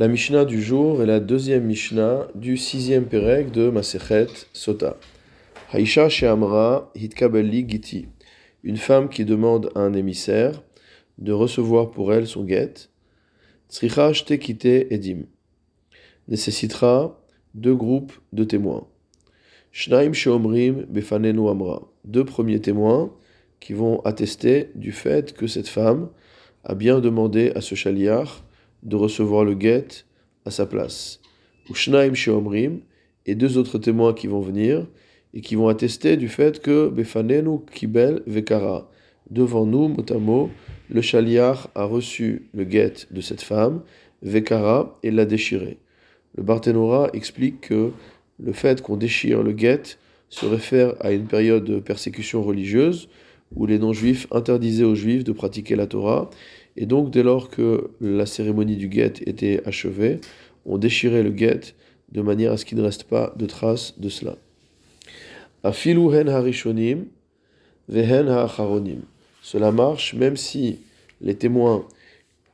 La Mishnah du jour est la deuxième Mishnah du sixième Pérec de Masechet Sota. Haisha Sheamra Hitkabelli Giti. Une femme qui demande à un émissaire de recevoir pour elle son guet. Tzricha Shtekite Edim. Nécessitera deux groupes de témoins. Shnaim Sheomrim Befanenu Amra. Deux premiers témoins qui vont attester du fait que cette femme a bien demandé à ce chaliar de recevoir le guet à sa place. Ou Shnaim Sheomrim, et deux autres témoins qui vont venir et qui vont attester du fait que Befanenu Kibel Vekara, devant nous, mot le chaliar a reçu le guet de cette femme, Vekara, et l'a déchiré. Le Barthénora explique que le fait qu'on déchire le guet se réfère à une période de persécution religieuse où les non-juifs interdisaient aux juifs de pratiquer la Torah et donc, dès lors que la cérémonie du guet était achevée, on déchirait le guet de manière à ce qu'il ne reste pas de traces de cela. Harishonim vehen. Cela marche même si les témoins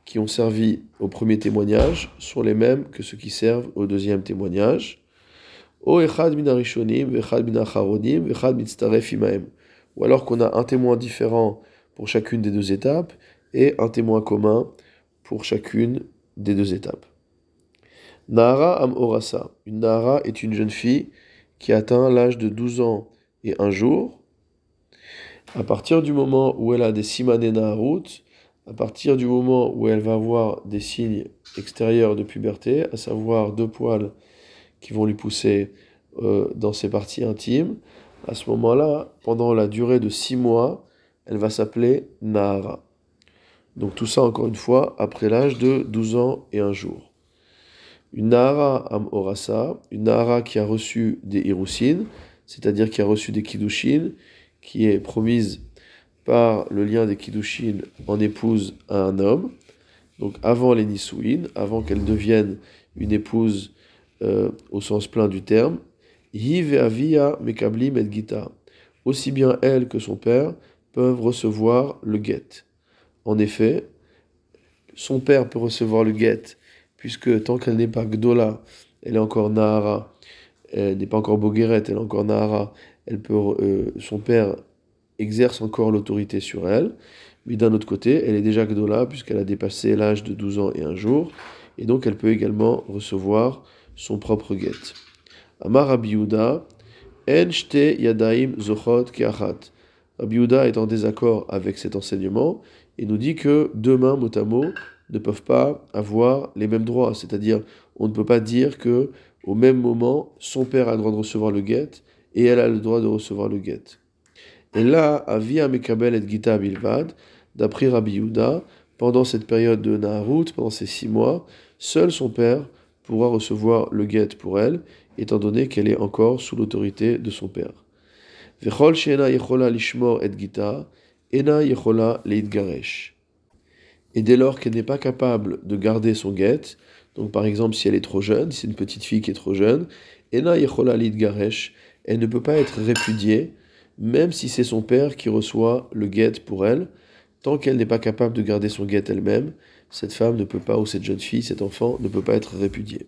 qui ont servi au premier témoignage sont les mêmes que ceux qui servent au deuxième témoignage. Ou alors qu'on a un témoin différent pour chacune des deux étapes et un témoin commun pour chacune des deux étapes. Nahara Am Orasa. Une Nahara est une jeune fille qui atteint l'âge de 12 ans et un jour. À partir du moment où elle a des simané Naharut, à partir du moment où elle va avoir des signes extérieurs de puberté, à savoir deux poils qui vont lui pousser euh, dans ses parties intimes, à ce moment-là, pendant la durée de six mois, elle va s'appeler Nahara. Donc tout ça, encore une fois, après l'âge de 12 ans et un jour. Une Nahara Am Orasa, une Nahara qui a reçu des Hirusin, c'est-à-dire qui a reçu des Kiddushin, qui est promise par le lien des Kiddushin en épouse à un homme, donc avant les Nisuin, avant qu'elle devienne une épouse euh, au sens plein du terme, Hiv Avia Mekablim et Gita. Aussi bien elle que son père peuvent recevoir le guet. En effet, son père peut recevoir le guet, puisque tant qu'elle n'est pas Gdola, elle est encore Nahara, elle n'est pas encore Bogueret, elle est encore Nahara, elle peut, euh, son père exerce encore l'autorité sur elle, mais d'un autre côté, elle est déjà Gdola, puisqu'elle a dépassé l'âge de 12 ans et un jour, et donc elle peut également recevoir son propre guet. Amar Abiyuda, En Yadaim Zochot Keachat. Abiyuda est en désaccord avec cet enseignement, et nous dit que deux mains, mot à mot, ne peuvent pas avoir les mêmes droits. C'est-à-dire, on ne peut pas dire que au même moment, son père a le droit de recevoir le guet et elle a le droit de recevoir le guet. Et là, Avia Mekabel et Gita Bilvad, d'après Rabbi pendant cette période de Naharut, pendant ces six mois, seul son père pourra recevoir le guet pour elle, étant donné qu'elle est encore sous l'autorité de son père. Et dès lors qu'elle n'est pas capable de garder son guet, donc par exemple si elle est trop jeune, si c'est une petite fille qui est trop jeune, Ena Yechola elle ne peut pas être répudiée, même si c'est son père qui reçoit le guet pour elle, tant qu'elle n'est pas capable de garder son guet elle-même, cette femme ne peut pas, ou cette jeune fille, cet enfant, ne peut pas être répudié.